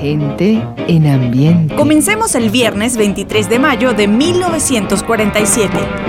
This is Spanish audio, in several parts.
Gente en ambiente. Comencemos el viernes 23 de mayo de 1947.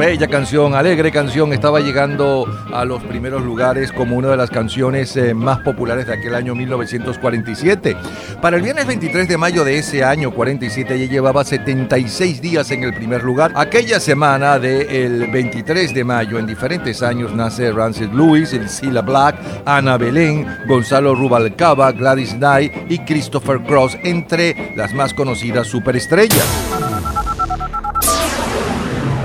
Bella canción, alegre canción, estaba llegando a los primeros lugares como una de las canciones eh, más populares de aquel año 1947. Para el viernes 23 de mayo de ese año 47 ya llevaba 76 días en el primer lugar. Aquella semana del 23 de mayo, en diferentes años, nace Rancid Lewis, Cilla Black, Ana Belén, Gonzalo Rubalcaba, Gladys Knight y Christopher Cross, entre las más conocidas superestrellas.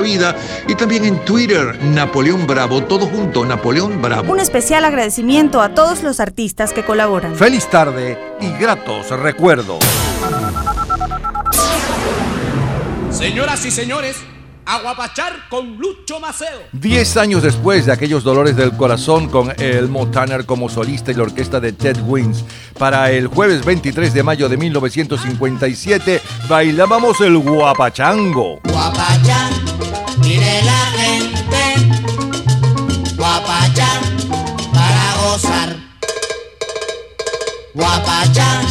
vida. Y también en Twitter, Napoleón Bravo, todo junto, Napoleón Bravo. Un especial agradecimiento a todos los artistas que colaboran. Feliz tarde y gratos recuerdos. Señoras y señores, Aguapachar con Lucho Maceo. Diez años después de aquellos dolores del corazón con el Tanner como solista y la orquesta de Ted Wins, para el jueves 23 de mayo de 1957 bailábamos el guapachango. Guapachango Mire la gente, guapachán para gozar. Guapachán,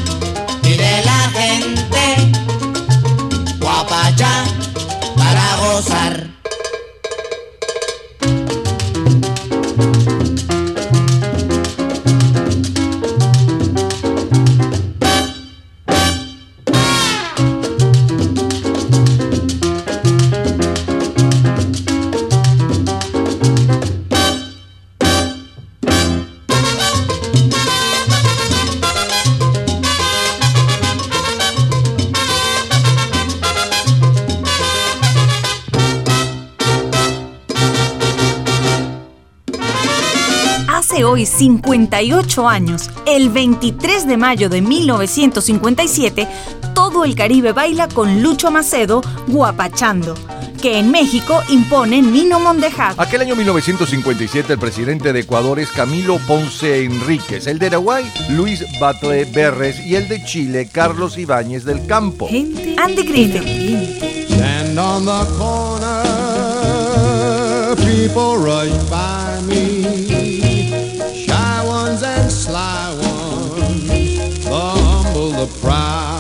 58 años, el 23 de mayo de 1957, todo el Caribe baila con Lucho Macedo guapachando que en México impone Nino Mondejar. Aquel año 1957 el presidente de Ecuador es Camilo Ponce Enríquez, el de Uruguay Luis Batle Berres y el de Chile Carlos Ibáñez del Campo. Andy Griffith. The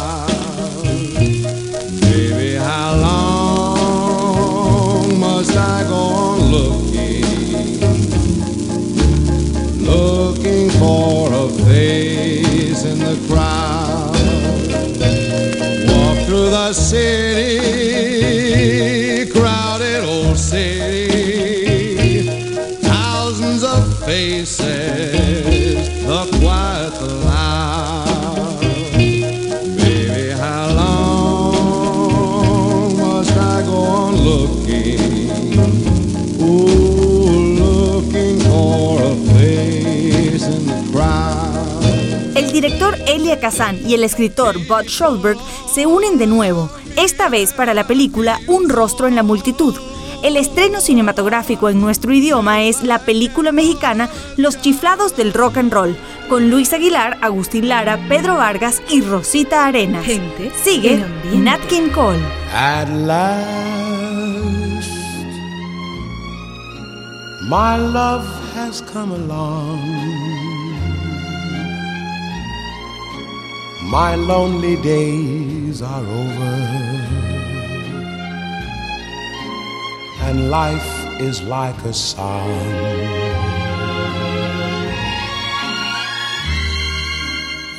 Kazan y el escritor Bud Schulberg se unen de nuevo, esta vez para la película Un rostro en la multitud. El estreno cinematográfico en nuestro idioma es la película mexicana Los chiflados del rock and roll, con Luis Aguilar, Agustín Lara, Pedro Vargas y Rosita Arenas. Gente Sigue. Nat King Cole. At last, my love has come along. My lonely days are over, and life is like a song.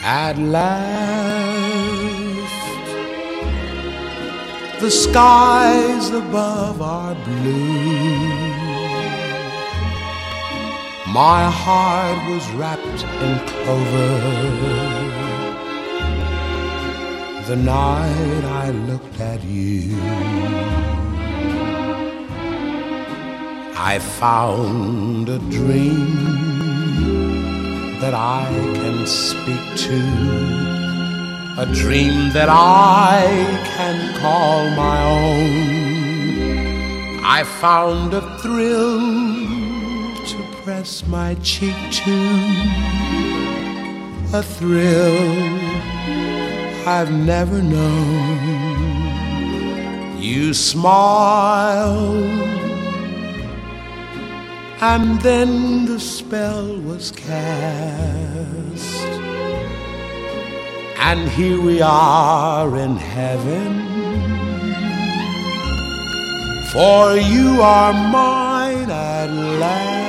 At last, the skies above are blue. My heart was wrapped in clover. The night I looked at you, I found a dream that I can speak to a dream that I can call my own. I found a thrill to press my cheek to, a thrill I've never known. You smiled and then the spell was cast. And here we are in heaven. For you are mine at last.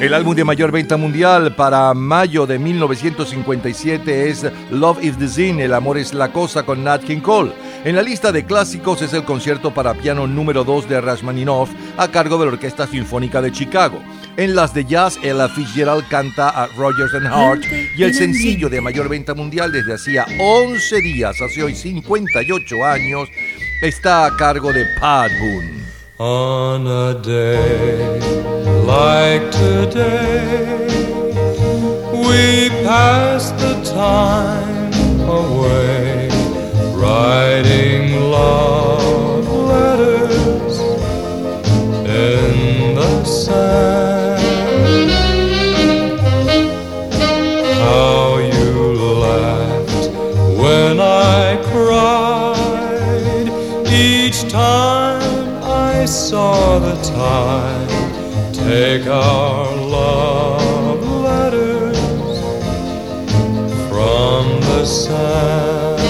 El álbum de mayor venta mundial para mayo de 1957 es Love is the Sin, El amor es la cosa con Nat King Cole. En la lista de clásicos es el concierto para piano número 2 de Rachmaninoff a cargo de la Orquesta Sinfónica de Chicago. En las de jazz, Ella Fitzgerald canta a Rogers and Hart y el sencillo de mayor venta mundial desde hacía 11 días, hace hoy 58 años, está a cargo de Pat Boone. On a day like today, we pass the time away, writing love letters in the sand. Saw the tide take our love letters from the sand.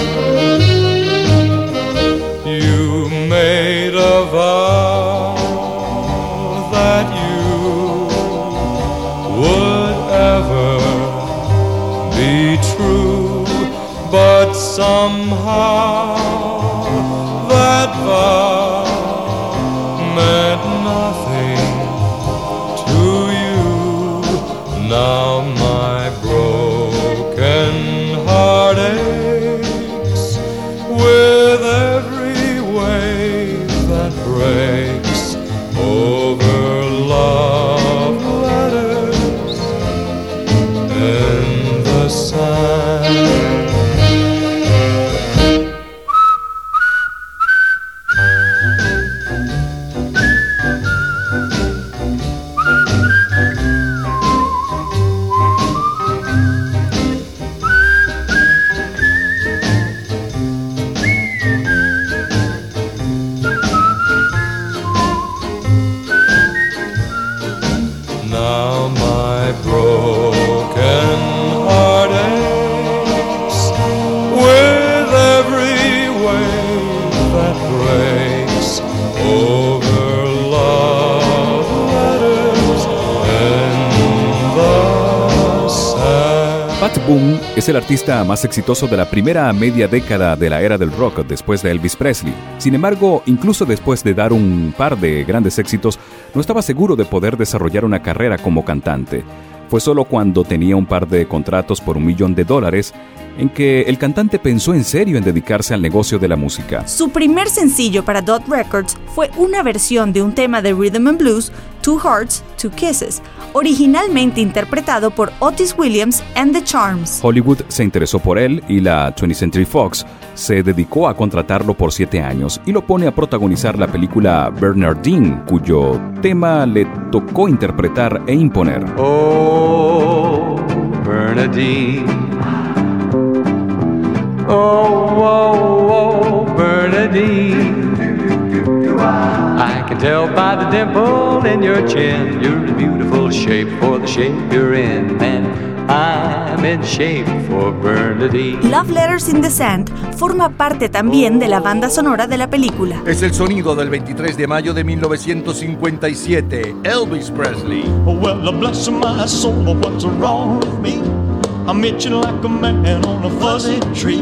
You made a vow that you would ever be true, but somehow that vow más exitoso de la primera media década de la era del rock después de Elvis Presley. Sin embargo, incluso después de dar un par de grandes éxitos, no estaba seguro de poder desarrollar una carrera como cantante. Fue solo cuando tenía un par de contratos por un millón de dólares en que el cantante pensó en serio en dedicarse al negocio de la música. Su primer sencillo para Dot Records fue una versión de un tema de Rhythm and Blues, Two Hearts, Two Kisses, originalmente interpretado por Otis Williams and the Charms. Hollywood se interesó por él y la 20th Century Fox se dedicó a contratarlo por siete años y lo pone a protagonizar la película Bernardine, cuyo tema le tocó interpretar e imponer. Oh, Bernadine. Oh, oh, oh, Bernadine. I can tell by the dimple in your chin, you're in beautiful shape for the shape you're in, and I'm in shape for Bernadine. Love Letters in the Sand forma parte también de la banda sonora de la película. Es el sonido del 23 de mayo de 1957, Elvis Presley. Oh, well, bless my soul, what's wrong with me? I'm itching like a man on a fuzzy tree.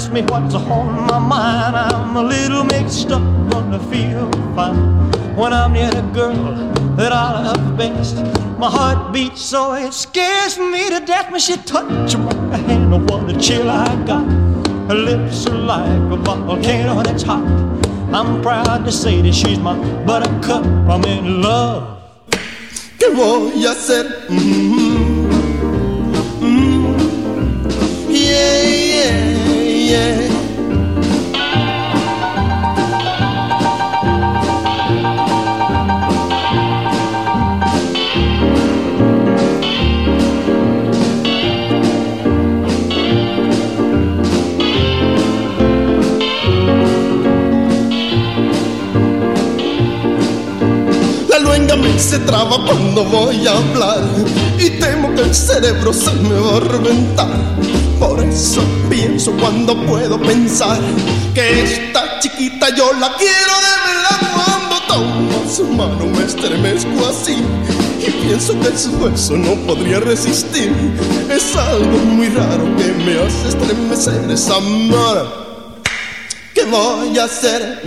ask me what's on my mind. I'm a little mixed up, I feel fine when I'm near the girl that I love best. My heart beats so it scares me to death when she touches my hand. Oh, what a chill I got. Her lips are like a volcano that's hot. I'm proud to say that she's my buttercup. I'm in love. ¿Qué voy a hacer? Voy hablar y temo que el cerebro se me va a reventar. Por eso pienso cuando puedo pensar que esta chiquita yo la quiero de verdad. Cuando tomo su mano me estremezco así y pienso que su hueso no podría resistir. Es algo muy raro que me hace estremecer esa mano. ¿Qué voy a hacer?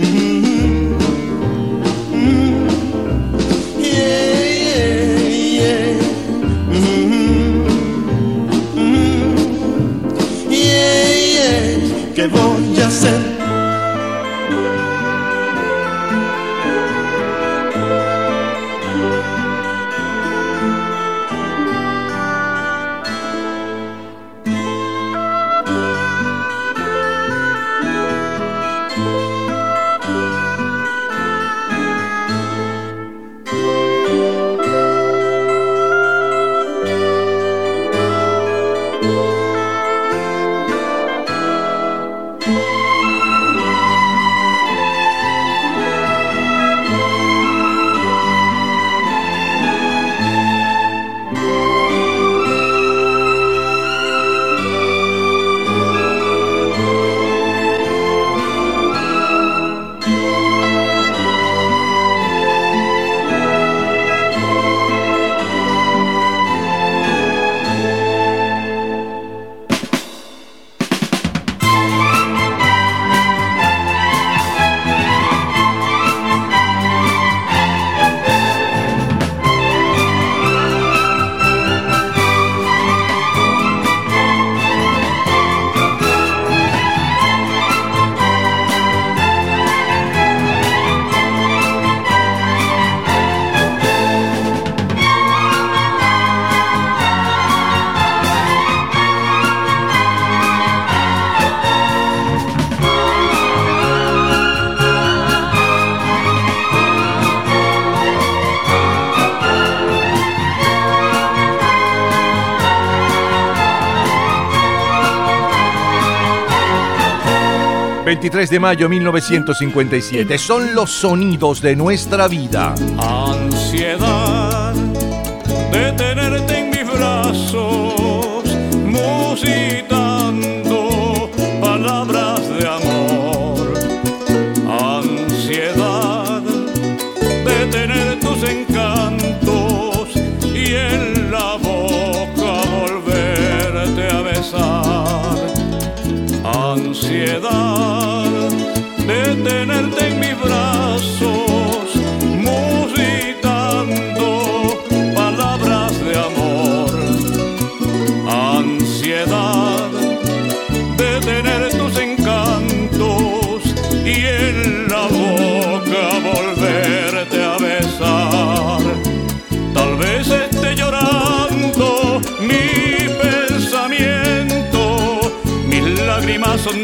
...23 de mayo 1957... ...son los sonidos de nuestra vida... Ansiedad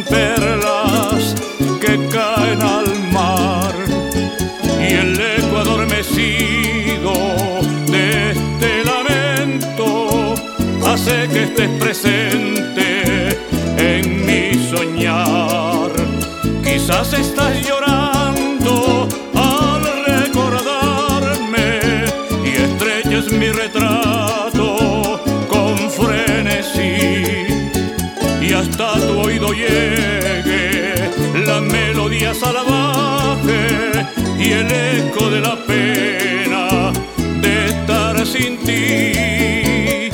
perlas que caen al mar y el eco adormecido de este lamento hace que estés presente en mi soñar. Quizás estás llorando llegue la melodía salvaje y el eco de la pena de estar sin ti.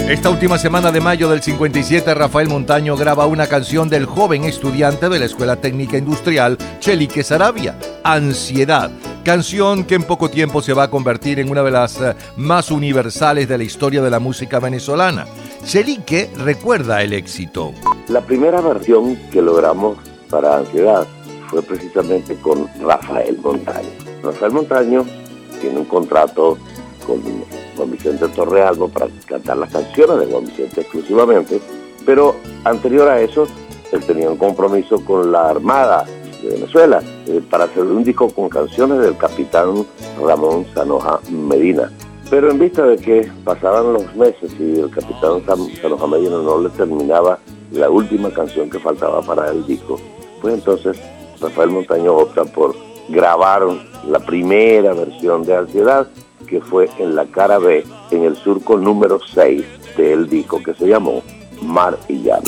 Esta última semana de mayo del 57, Rafael Montaño graba una canción del joven estudiante de la Escuela Técnica Industrial, Chelique Sarabia, Ansiedad, canción que en poco tiempo se va a convertir en una de las eh, más universales de la historia de la música venezolana. Chelique recuerda el éxito. La primera versión que logramos para Ansiedad fue precisamente con Rafael Montaño. Rafael Montaño tiene un contrato con Juan Vicente Torrealba para cantar las canciones de Juan Vicente exclusivamente, pero anterior a eso él tenía un compromiso con la Armada de Venezuela eh, para hacer un disco con canciones del capitán Ramón Sanoja Medina. Pero en vista de que pasaban los meses y el capitán Sanoja Medina no le terminaba la última canción que faltaba para el disco, pues entonces Rafael Montaño opta por grabar la primera versión de Ansiedad, que fue en la cara B, en el surco número 6 del disco, que se llamó Mar y Llano.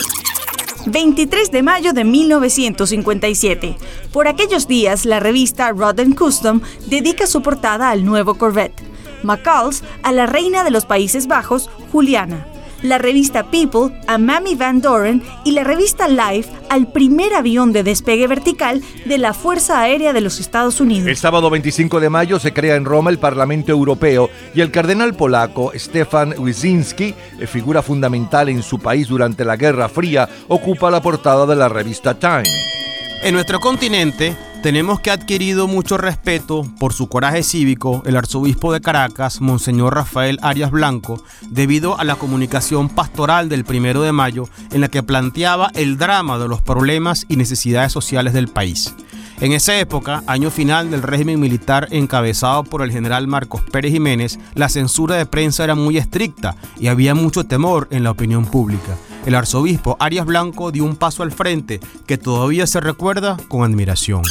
23 de mayo de 1957. Por aquellos días, la revista Rotten Custom dedica su portada al nuevo Corvette, McCall's a la reina de los Países Bajos, Juliana, la revista People a Mamie Van Doren y la revista Life al primer avión de despegue vertical de la Fuerza Aérea de los Estados Unidos. El sábado 25 de mayo se crea en Roma el Parlamento Europeo y el cardenal polaco Stefan Wyszynski, eh, figura fundamental en su país durante la Guerra Fría, ocupa la portada de la revista Time. En nuestro continente tenemos que ha adquirido mucho respeto por su coraje cívico el arzobispo de Caracas, Monseñor Rafael Arias Blanco, debido a la comunicación pastoral del primero de mayo en la que planteaba el drama de los problemas y necesidades sociales del país. En esa época, año final del régimen militar encabezado por el general Marcos Pérez Jiménez, la censura de prensa era muy estricta y había mucho temor en la opinión pública. El arzobispo Arias Blanco dio un paso al frente que todavía se recuerda con admiración.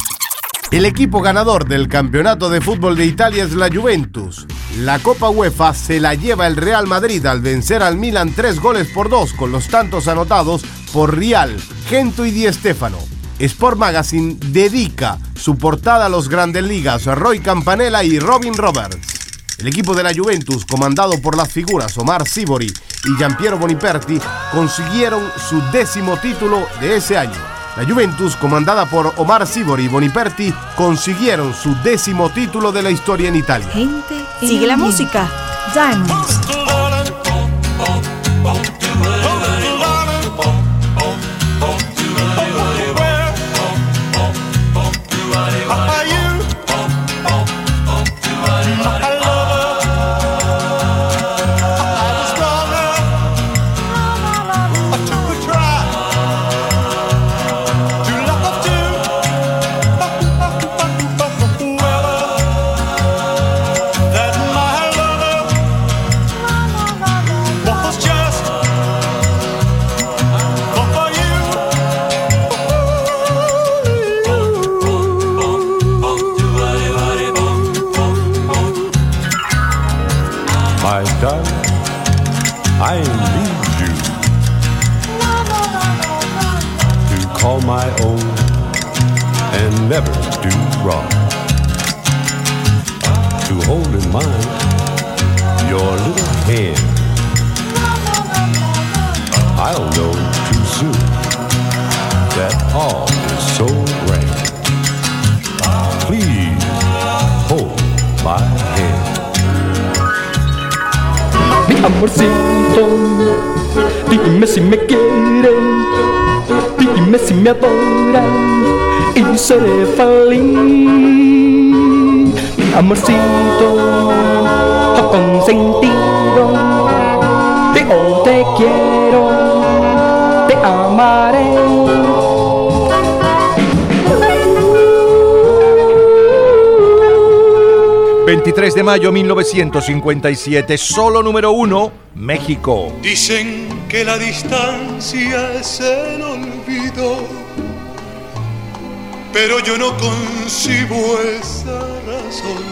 El equipo ganador del campeonato de fútbol de Italia es la Juventus. La Copa UEFA se la lleva el Real Madrid al vencer al Milan tres goles por dos con los tantos anotados por Rial, Gento y Di Stéfano. Sport Magazine dedica su portada a los grandes ligas Roy Campanella y Robin Roberts. El equipo de la Juventus, comandado por las figuras Omar Sibori y Giampiero Boniperti, consiguieron su décimo título de ese año. La Juventus, comandada por Omar Sibori y Boniperti, consiguieron su décimo título de la historia en Italia. Sigue la música. Diamonds. Seré feliz. Mi amorcito, consentido, te oh, te quiero, te amaré. 23 de mayo 1957, solo número uno, México. Dicen que la distancia es el olvido, pero yo no concibo esa razón,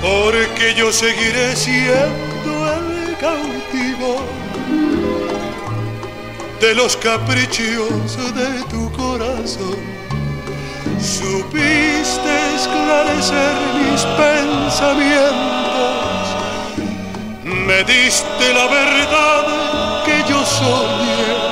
porque yo seguiré siendo el cautivo de los caprichos de tu corazón. Supiste esclarecer mis pensamientos, me diste la verdad que yo soñé,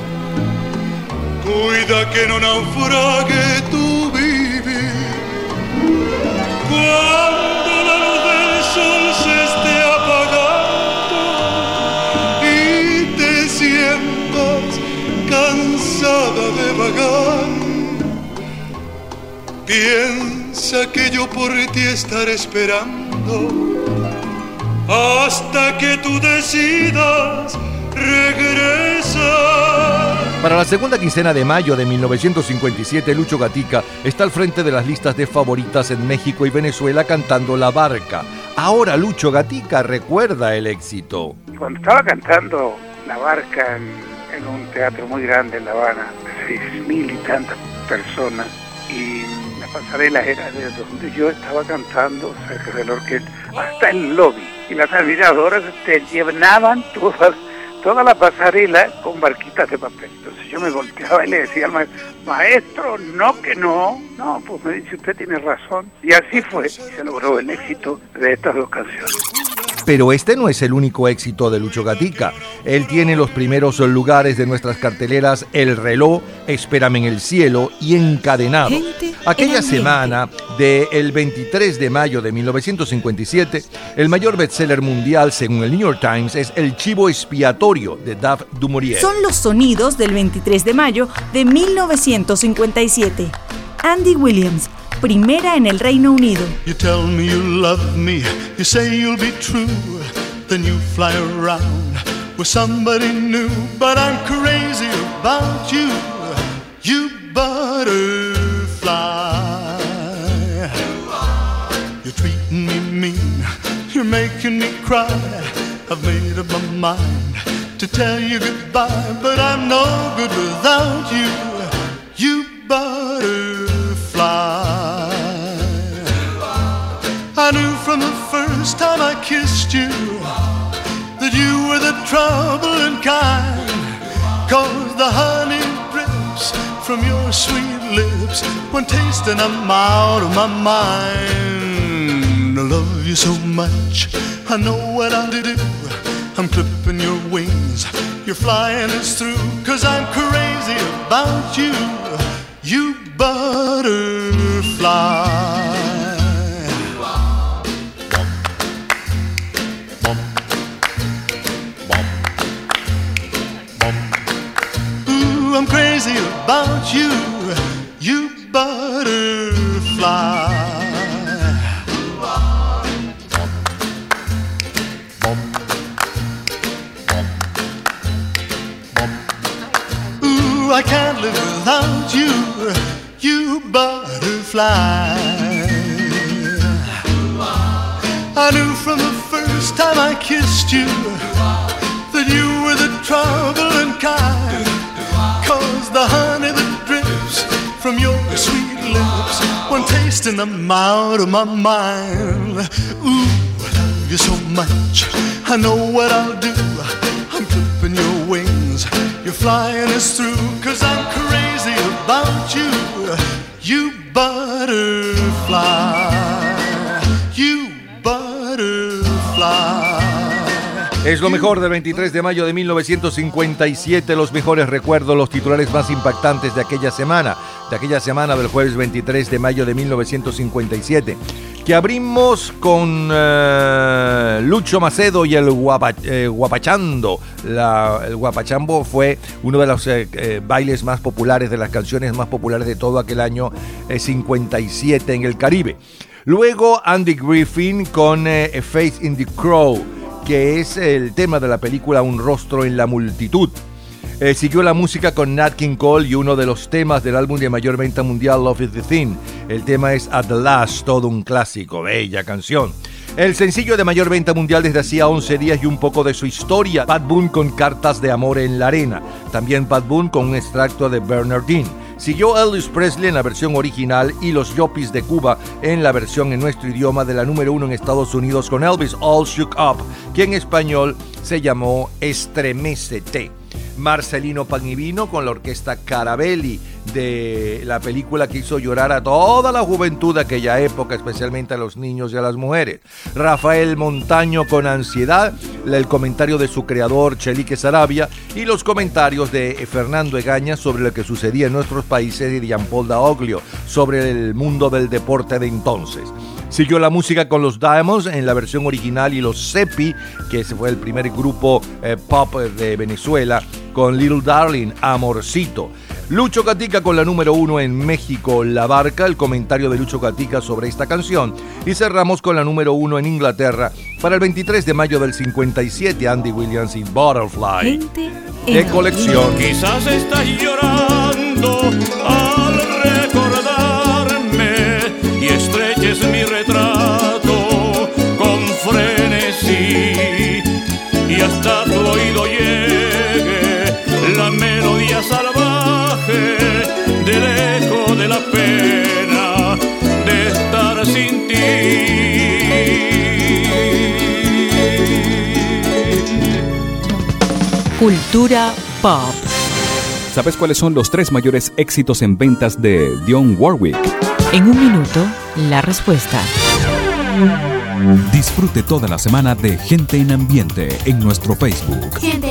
Cuida que no naufrague tu vivir. Cuando la luz del sol se esté apagando y te sientas cansada de vagar. Piensa que yo por ti estaré esperando hasta que tú decidas. Para la segunda quincena de mayo de 1957, Lucho Gatica está al frente de las listas de favoritas en México y Venezuela cantando La Barca. Ahora Lucho Gatica recuerda el éxito. Cuando estaba cantando La Barca en, en un teatro muy grande en La Habana, seis mil y tantas personas, y la pasarela era de donde yo estaba cantando cerca del orquesta, hasta el lobby. Y las admiradoras te llenaban toda, toda la pasarela con barquitas de papel. Entonces yo me volteaba y le decía al maestro, maestro, no que no. No, pues me dice, usted tiene razón. Y así fue. Se logró el éxito de estas dos canciones. Pero este no es el único éxito de Lucho Gatica. Él tiene los primeros lugares de nuestras carteleras El reloj, Espérame en el cielo y Encadenado. Aquella semana del 23 de mayo de 1957, el mayor bestseller mundial según el New York Times es El chivo expiatorio de Dave Dumouriez. Son los sonidos del 23 de mayo de 1957. Andy Williams, primera en el Reino Unido. You tell me you love me, you say you'll be true, then you fly around with somebody new. But I'm crazy about you, you butterfly. You're treating me mean, you're making me cry. I've made up my mind to tell you goodbye, but I'm no good without you, you butterfly. I knew from the first time I kissed you that you were the troubling kind. Cause the honey drips from your sweet lips when tasting I'm out of my mind. I love you so much, I know what I'll do. I'm clipping your wings, you're flying us through. Cause I'm crazy about you, you butterfly. Ooh, I'm crazy about you, you butterfly. Ooh, I can't live without you, you butterfly. I knew from the first time I kissed you that you were the troubling kind. Cause the honey that drips from your sweet lips, when tasting them out of my mind. Ooh, I love you so much. I know what I'll do. You're flying us through, cause I'm crazy about you. You butterfly. You butterfly. Es lo mejor del 23 de mayo de 1957, los mejores recuerdos, los titulares más impactantes de aquella semana, de aquella semana del jueves 23 de mayo de 1957, que abrimos con eh, Lucho Macedo y el eh, Guapachando. La- el Guapachambo fue uno de los eh, bailes más populares, de las canciones más populares de todo aquel año eh, 57 en el Caribe. Luego Andy Griffin con Face in the Crow que es el tema de la película Un rostro en la multitud. Eh, siguió la música con Nat King Cole y uno de los temas del álbum de mayor venta mundial, Love is the Thing. El tema es At Last, todo un clásico, bella canción. El sencillo de mayor venta mundial desde hacía 11 días y un poco de su historia, Pat Boone con Cartas de Amor en la Arena. También Pat Boone con un extracto de Bernardine. Siguió Elvis Presley en la versión original y los Yopis de Cuba en la versión en nuestro idioma de la número uno en Estados Unidos con Elvis All Shook Up, que en español se llamó Estremecete. Marcelino Panivino con la orquesta Carabelli de la película que hizo llorar a toda la juventud de aquella época, especialmente a los niños y a las mujeres. Rafael Montaño con Ansiedad, el comentario de su creador Chelique Sarabia y los comentarios de Fernando Egaña sobre lo que sucedía en nuestros países y de Jean-Paul Daoglio sobre el mundo del deporte de entonces. Siguió la música con los Diamonds en la versión original y los Sepi, que fue el primer grupo eh, pop de Venezuela, con Little Darling, Amorcito. Lucho Gatica con la número uno en México, La Barca, el comentario de Lucho Gatica sobre esta canción. Y cerramos con la número uno en Inglaterra para el 23 de mayo del 57, Andy Williams y Butterfly. De colección. Quizás estás llorando al recordarme y estreches mi retrato con frenesí y hasta Cultura pop. ¿Sabes cuáles son los tres mayores éxitos en ventas de Dionne Warwick? En un minuto, la respuesta. Disfrute toda la semana de Gente en Ambiente en nuestro Facebook Gente en ambiente,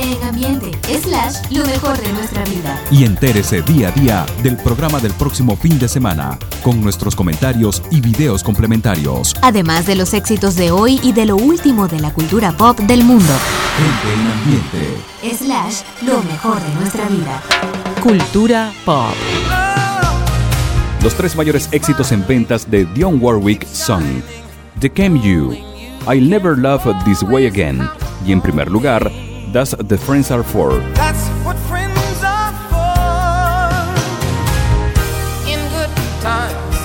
lo mejor de nuestra vida. y entérese día a día del programa del próximo fin de semana con nuestros comentarios y videos complementarios. Además de los éxitos de hoy y de lo último de la cultura pop del mundo. Gente en Ambiente. Slash, lo mejor de nuestra vida. Cultura pop. Los tres mayores éxitos en ventas de Dionne Warwick son The Came You, I'll Never Love This Way Again y en primer lugar, That's the Friends Are For. That's what friends are for. In good times,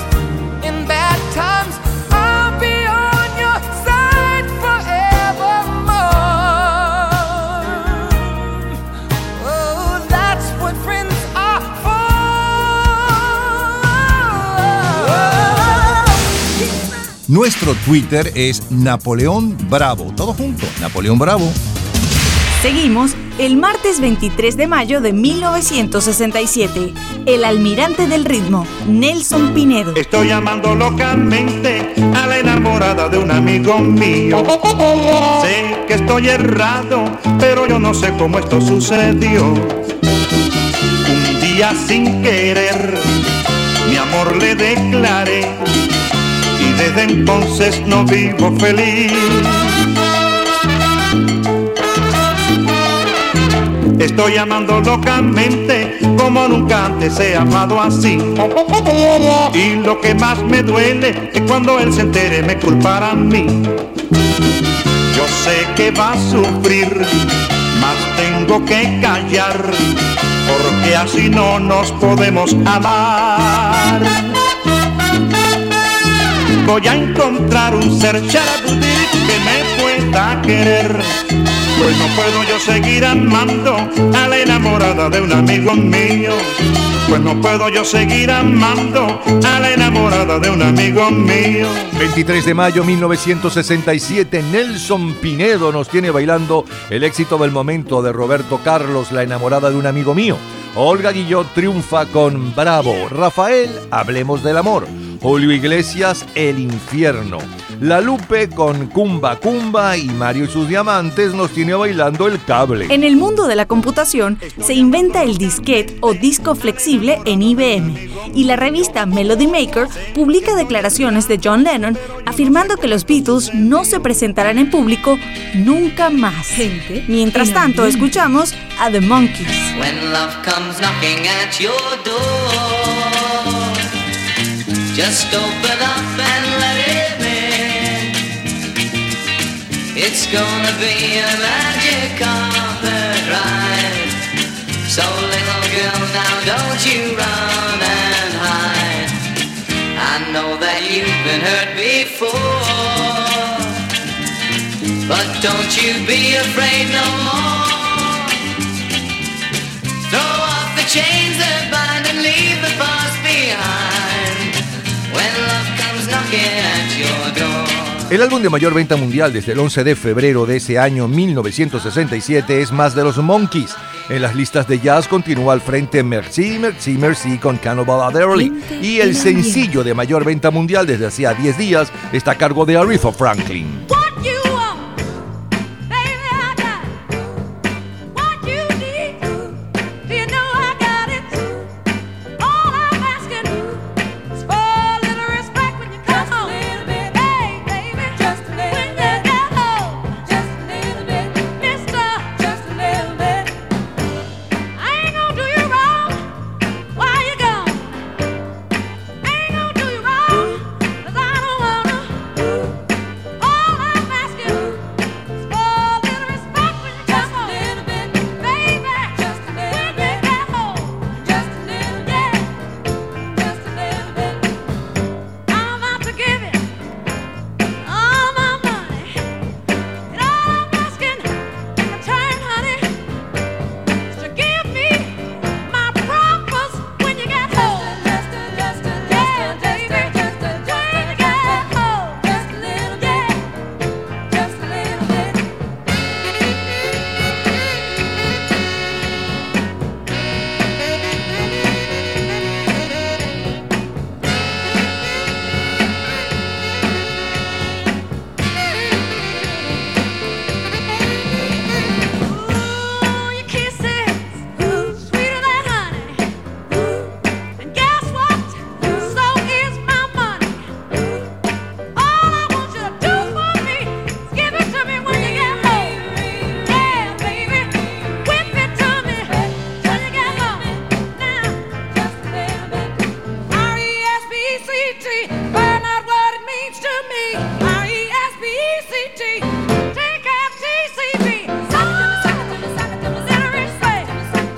in bad times, I'll be on your side forevermore. Oh, that's what friends are for. Nuestro Twitter es Napoleón Bravo. Todo junto, Napoleón Bravo. Seguimos el martes 23 de mayo de 1967. El almirante del ritmo, Nelson Pinedo. Estoy llamando locamente a la enamorada de un amigo mío. Sé que estoy errado, pero yo no sé cómo esto sucedió. Un día sin querer, mi amor le declaré y desde entonces no vivo feliz. Estoy amando locamente como nunca antes he amado así. Y lo que más me duele es cuando él se entere me culpará a mí. Yo sé que va a sufrir, mas tengo que callar, porque así no nos podemos amar. Voy a encontrar un ser que me pueda querer Pues no puedo yo seguir amando a la enamorada de un amigo mío. Pues no puedo yo seguir amando a la enamorada de un amigo mío. 23 de mayo 1967, Nelson Pinedo nos tiene bailando el éxito del momento de Roberto Carlos, la enamorada de un amigo mío. Olga Guillot triunfa con Bravo. Rafael, hablemos del amor. Julio Iglesias, El infierno. La Lupe con Cumba Cumba y Mario y sus diamantes nos tiene bailando el cable. En el mundo de la computación se inventa el disquete o disco flexible en IBM y la revista Melody Maker publica declaraciones de John Lennon afirmando que los Beatles no se presentarán en público nunca más. Mientras tanto, escuchamos a The Monkeys. When love comes knocking at your door, just open up and let It's gonna be a magic carpet ride. So little girl, now don't you run and hide. I know that you've been hurt before, but don't you be afraid no more. Throw off the chains that bind and leave the past behind. When love comes knocking at your door. El álbum de mayor venta mundial desde el 11 de febrero de ese año 1967 es más de los Monkeys. En las listas de jazz continúa al frente Merci, Merci, Merci con Cannibal Adderley. Y el sencillo de mayor venta mundial desde hacía 10 días está a cargo de Aretha Franklin.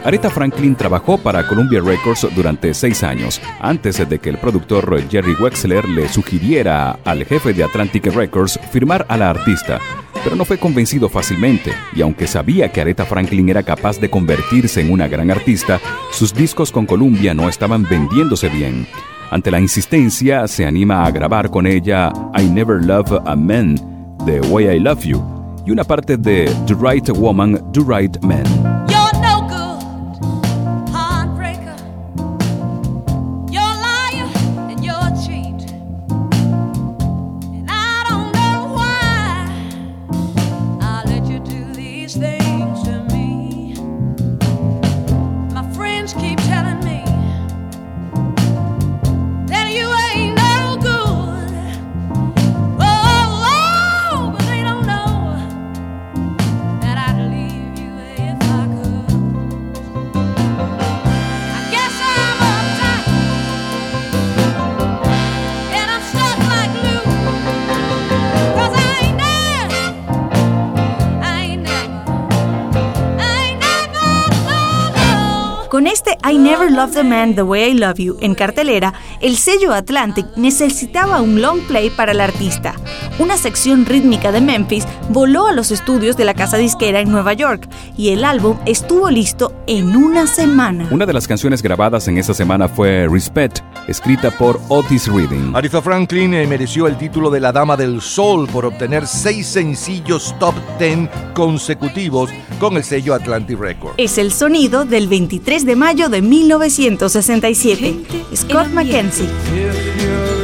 Aretha Franklin trabajó para Columbia Records durante seis años, antes de que el productor Jerry Wexler le sugiriera al jefe de Atlantic Records firmar a la artista. Pero no fue convencido fácilmente, y aunque sabía que Aretha Franklin era capaz de convertirse en una gran artista, sus discos con Columbia no estaban vendiéndose bien. Ante la insistencia, se anima a grabar con ella I Never Love a Man, The Way I Love You, y una parte de The Right Woman, The Right Man. I Never Loved a Man the Way I Love You en cartelera, el sello Atlantic necesitaba un long play para el artista. Una sección rítmica de Memphis voló a los estudios de la casa disquera en Nueva York y el álbum estuvo listo en una semana. Una de las canciones grabadas en esa semana fue Respect, escrita por Otis Reading. Aretha Franklin mereció el título de la Dama del Sol por obtener seis sencillos top 10 consecutivos con el sello Atlantic Records. Es el sonido del 23 de mayo de 1967. Scott McKenzie.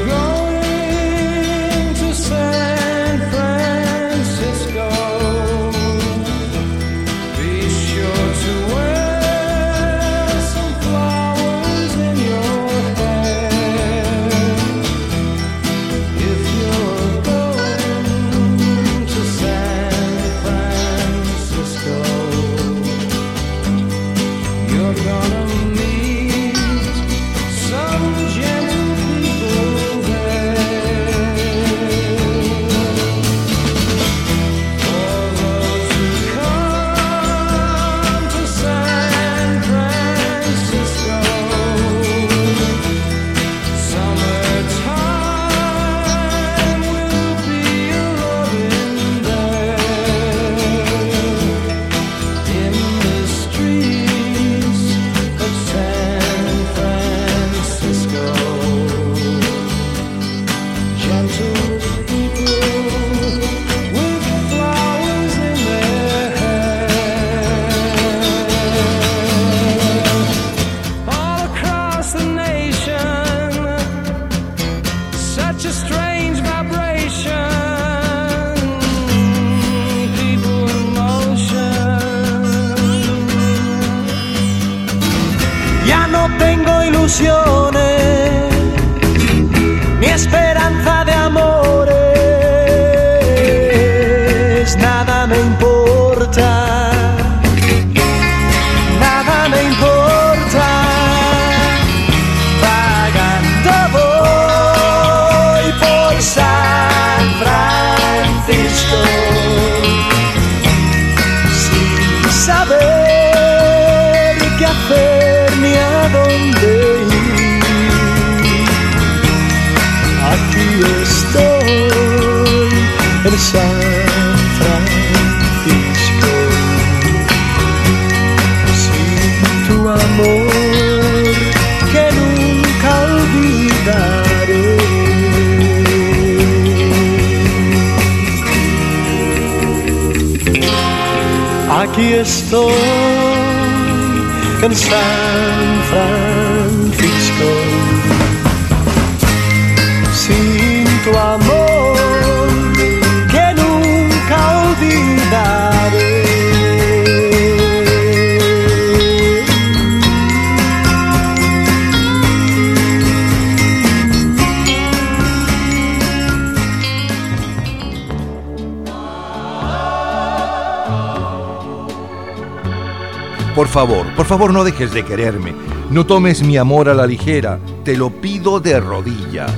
Por favor, por favor no dejes de quererme. No tomes mi amor a la ligera. Te lo pido de rodillas.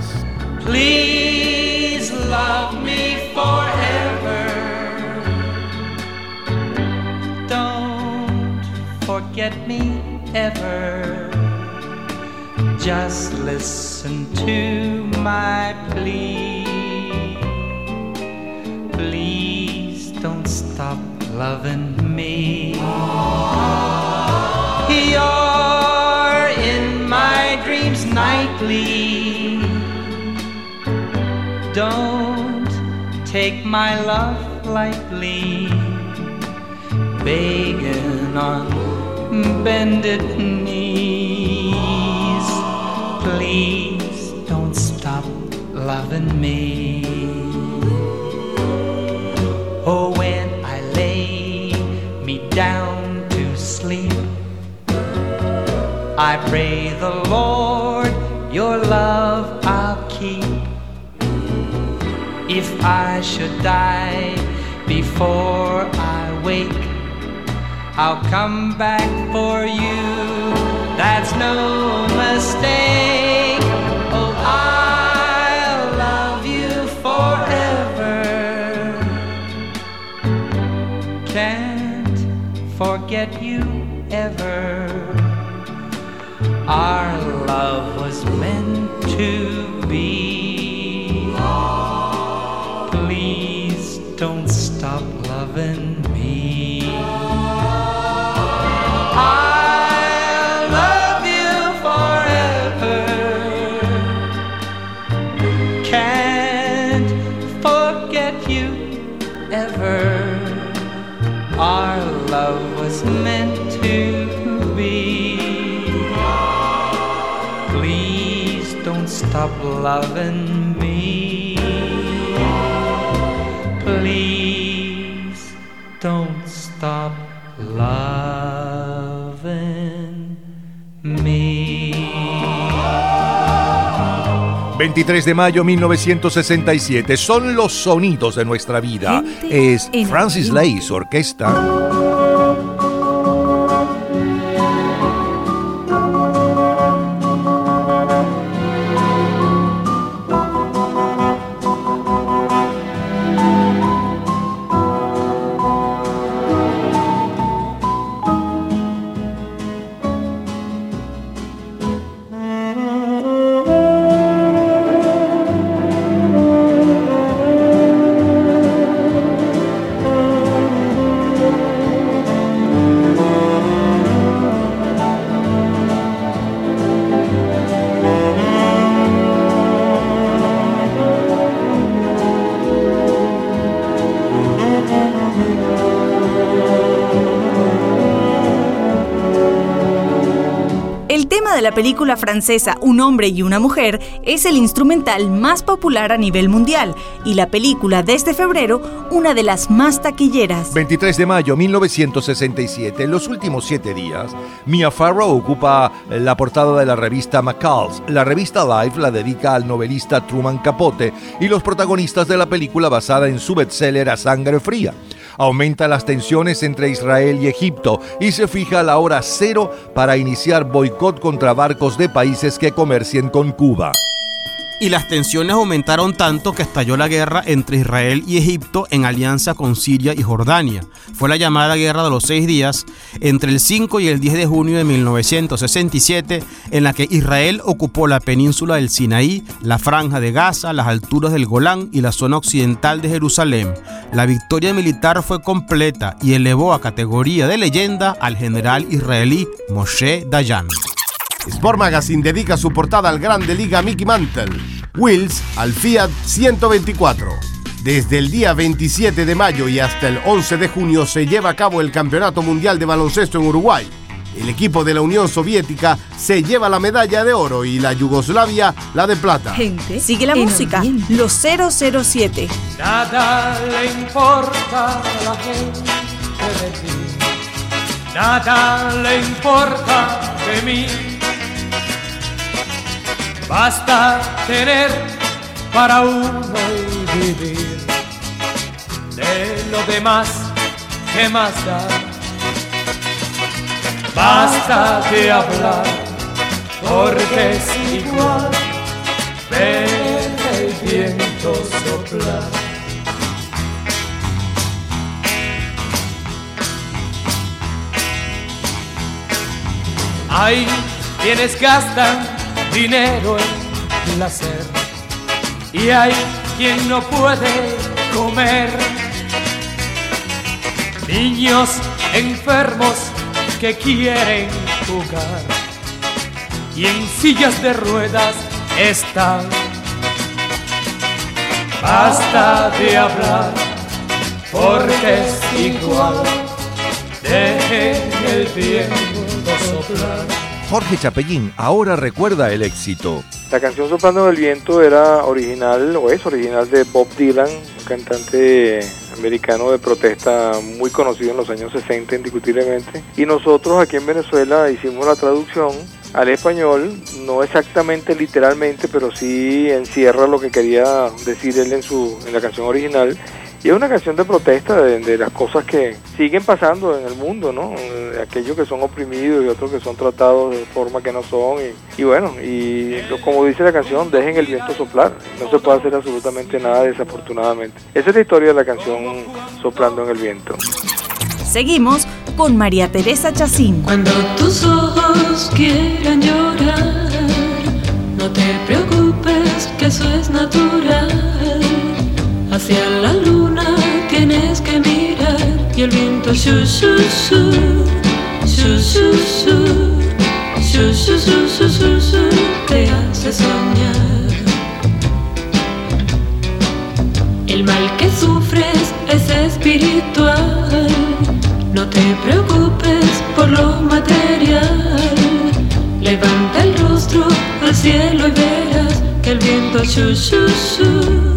Please love me forever. Don't forget me ever. Just listen to my plea. Please don't stop loving me. You're in my dreams nightly. Don't take my love lightly. Begging on bended knees. Please don't stop loving me. Oh, when I pray the Lord your love I'll keep. If I should die before I wake, I'll come back for you. That's no mistake. too loving me. Please don't stop loving me. 23 de mayo 1967. Son los sonidos de nuestra vida. Es Francis Lay, su orquesta. El tema de la película francesa Un hombre y una mujer es el instrumental más popular a nivel mundial y la película desde febrero una de las más taquilleras. 23 de mayo 1967. En los últimos siete días, Mia Farrow ocupa la portada de la revista McCall's. La revista Life la dedica al novelista Truman Capote y los protagonistas de la película basada en su bestseller A Sangre Fría. Aumenta las tensiones entre Israel y Egipto y se fija la hora cero para iniciar boicot contra barcos de países que comercien con Cuba. Y las tensiones aumentaron tanto que estalló la guerra entre Israel y Egipto en alianza con Siria y Jordania. Fue la llamada Guerra de los Seis Días entre el 5 y el 10 de junio de 1967, en la que Israel ocupó la península del Sinaí, la franja de Gaza, las alturas del Golán y la zona occidental de Jerusalén. La victoria militar fue completa y elevó a categoría de leyenda al general israelí Moshe Dayan. Sport Magazine dedica su portada al grande liga Mickey Mantle, Wills al Fiat 124. Desde el día 27 de mayo y hasta el 11 de junio se lleva a cabo el Campeonato Mundial de Baloncesto en Uruguay. El equipo de la Unión Soviética se lleva la medalla de oro y la Yugoslavia la de plata. Gente, sigue la música. Los 007. Nada le importa a la gente de ti. Nada le importa de mí. Basta tener para uno y vivir. De lo demás, ¿qué más da? Basta de hablar, porque es igual. Ver el viento soplar. Hay quienes gastan dinero en placer y hay quien no puede comer. Niños enfermos que quieren jugar y en sillas de ruedas están. Basta de hablar porque es igual. Dejen el viento soplar. Jorge Chapellín ahora recuerda el éxito. La canción Soplando en el Viento era original, o es original de Bob Dylan, un cantante americano de protesta muy conocido en los años 60 indiscutiblemente. Y nosotros aquí en Venezuela hicimos la traducción al español, no exactamente literalmente, pero sí encierra lo que quería decir él en, su, en la canción original. Y es una canción de protesta de, de las cosas que siguen pasando en el mundo, ¿no? De aquellos que son oprimidos y otros que son tratados de forma que no son. Y, y bueno, y como dice la canción, dejen el viento soplar. No se puede hacer absolutamente nada desafortunadamente. Esa es la historia de la canción Soplando en el Viento. Seguimos con María Teresa Chacín. Cuando tus ojos quieran llorar, no te preocupes que eso es natural. Hacia la luna tienes que mirar y el viento shu shu, shu shu shu, shu shu shu shu shu shu, te hace soñar. El mal que sufres es espiritual. No te preocupes por lo material. Levanta el rostro al cielo y verás que el viento shu shu shu,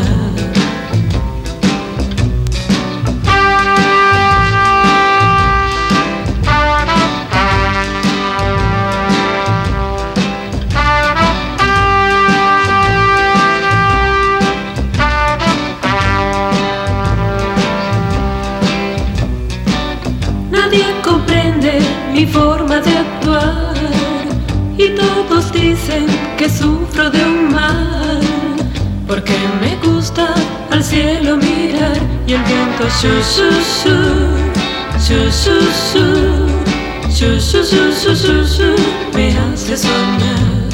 me hace soñar.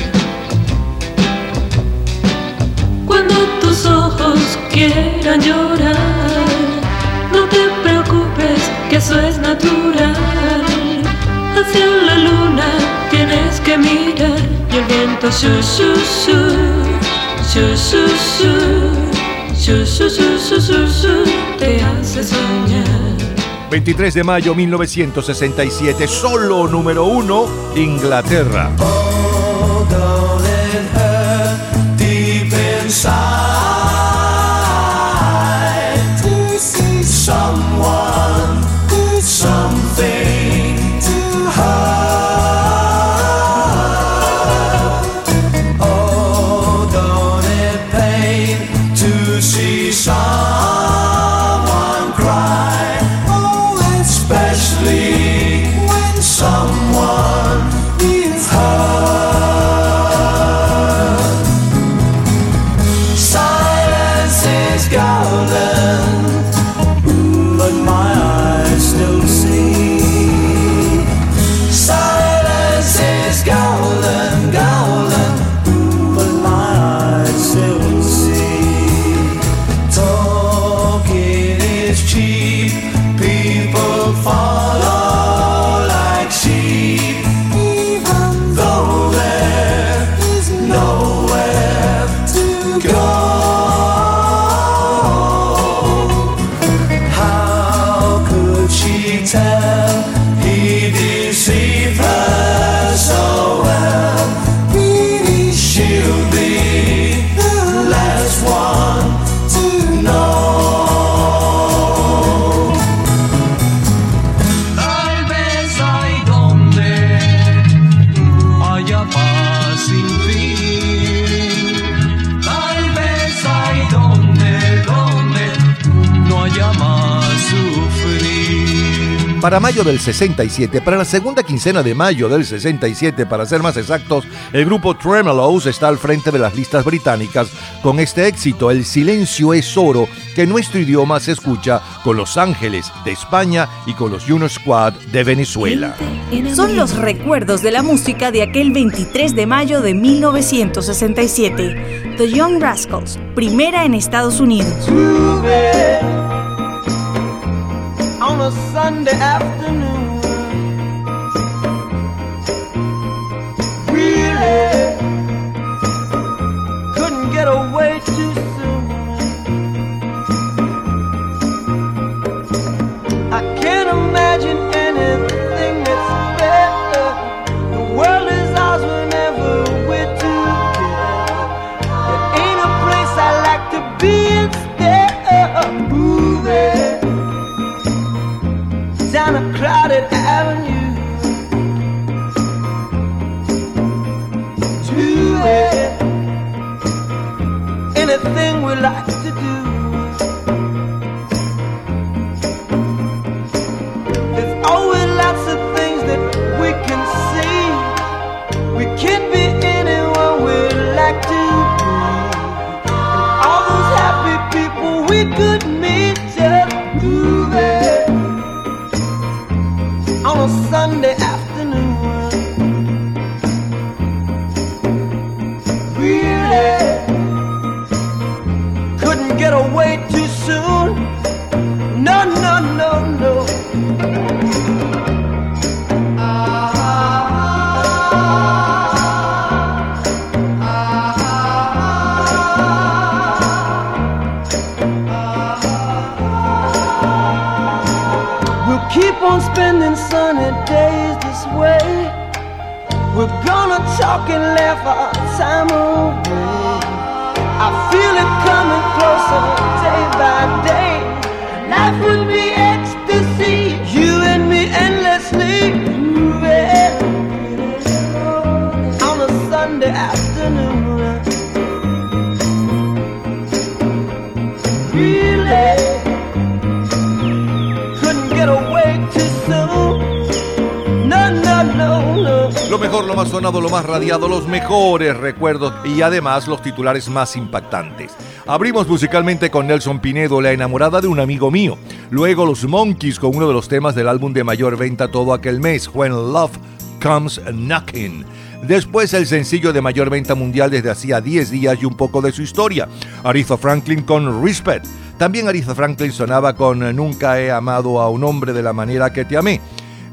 Cuando tus ojos quieran llorar no te preocupes que eso es natural. Hacia la luna tienes que mirar y el viento shu shu, shu shu shu, shu shu shu shu shu shu, te hace soñar. 23 de mayo 1967, solo número uno, Inglaterra. Para mayo del 67, para la segunda quincena de mayo del 67, para ser más exactos, el grupo Tremelows está al frente de las listas británicas con este éxito, El silencio es oro, que nuestro idioma se escucha con Los Ángeles de España y con los Juno Squad de Venezuela. Son los recuerdos de la música de aquel 23 de mayo de 1967. The Young Rascals, primera en Estados Unidos. On a Sunday afternoon. Keep on spending sunny days this way. We're gonna talk and laugh our time away. I feel it coming closer day by day. Life would be ecstasy, you and me endlessly lo más sonado, lo más radiado, los mejores recuerdos y además los titulares más impactantes. Abrimos musicalmente con Nelson Pinedo, la enamorada de un amigo mío. Luego los Monkeys con uno de los temas del álbum de mayor venta todo aquel mes, When Love Comes Knocking. Después el sencillo de mayor venta mundial desde hacía 10 días y un poco de su historia, Aretha Franklin con Respect. También Aretha Franklin sonaba con Nunca he amado a un hombre de la manera que te amé.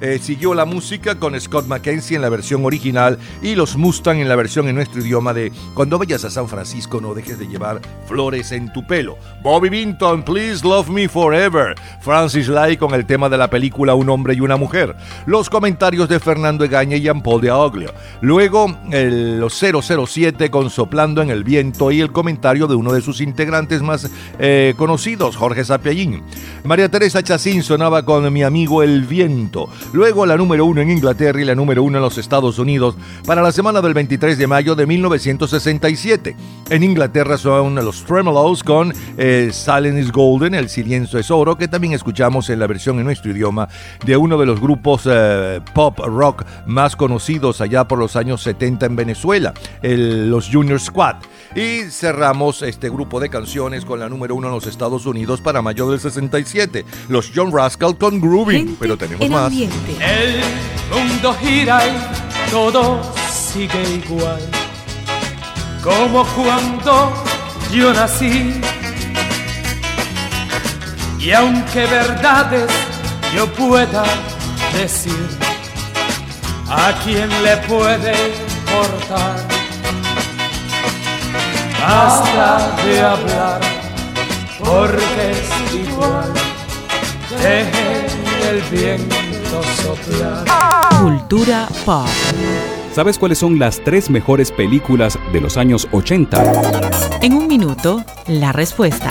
Eh, siguió la música con Scott McKenzie en la versión original y los Mustang en la versión en nuestro idioma de Cuando vayas a San Francisco no dejes de llevar flores en tu pelo. Bobby Binton, Please Love Me Forever. Francis Lai con el tema de la película Un hombre y una mujer. Los comentarios de Fernando Egaña y Jean-Paul de Aglio. Luego el, los 007 con Soplando en el Viento y el comentario de uno de sus integrantes más eh, conocidos, Jorge Sapiallín. María Teresa Chacín sonaba con Mi amigo El Viento. Luego la número uno en Inglaterra y la número uno en los Estados Unidos para la semana del 23 de mayo de 1967. En Inglaterra son los Tremolos con eh, Silent is Golden, El Silencio es Oro, que también escuchamos en la versión en nuestro idioma de uno de los grupos eh, pop rock más conocidos allá por los años 70 en Venezuela, el- los Junior Squad. Y cerramos este grupo de canciones con la número uno en los Estados Unidos para mayo del 67, los John Rascal con Grooving. Pero tenemos más. El mundo gira y todo sigue igual. Como cuando yo nací. Y aunque verdades yo pueda decir, ¿a quién le puede importar? Basta de hablar, porque es igual. Dejen el viento soplar. Cultura pop. ¿Sabes cuáles son las tres mejores películas de los años 80? En un minuto, la respuesta.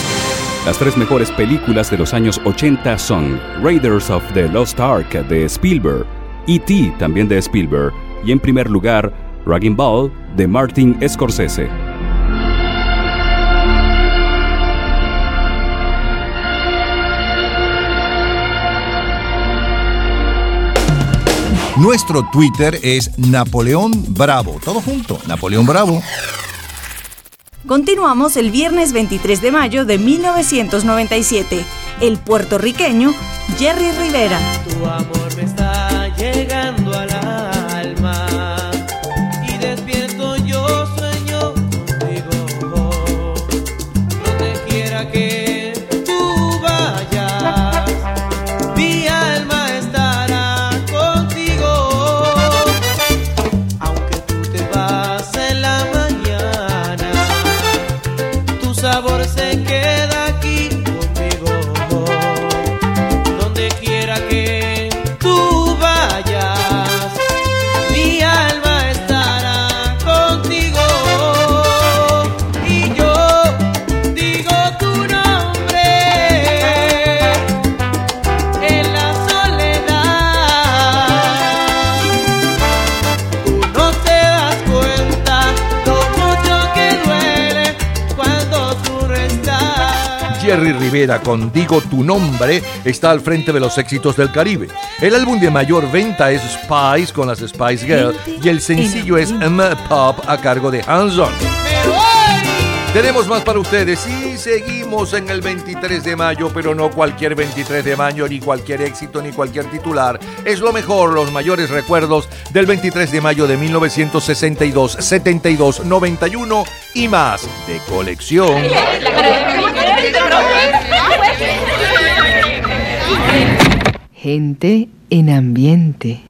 Las tres mejores películas de los años 80 son Raiders of the Lost Ark de Spielberg, E.T. también de Spielberg y en primer lugar Raging Ball de Martin Scorsese. Nuestro Twitter es Napoleón Bravo. Todo junto, Napoleón Bravo. Continuamos el viernes 23 de mayo de 1997. El puertorriqueño Jerry Rivera. Con Digo tu nombre está al frente de los éxitos del Caribe. El álbum de mayor venta es Spice con las Spice Girls y el sencillo es M Pop a cargo de Hanson. Tenemos más para ustedes y seguimos en el 23 de mayo, pero no cualquier 23 de mayo, ni cualquier éxito, ni cualquier titular. Es lo mejor, los mayores recuerdos del 23 de mayo de 1962, 72, 91 y más de colección. Gente en ambiente.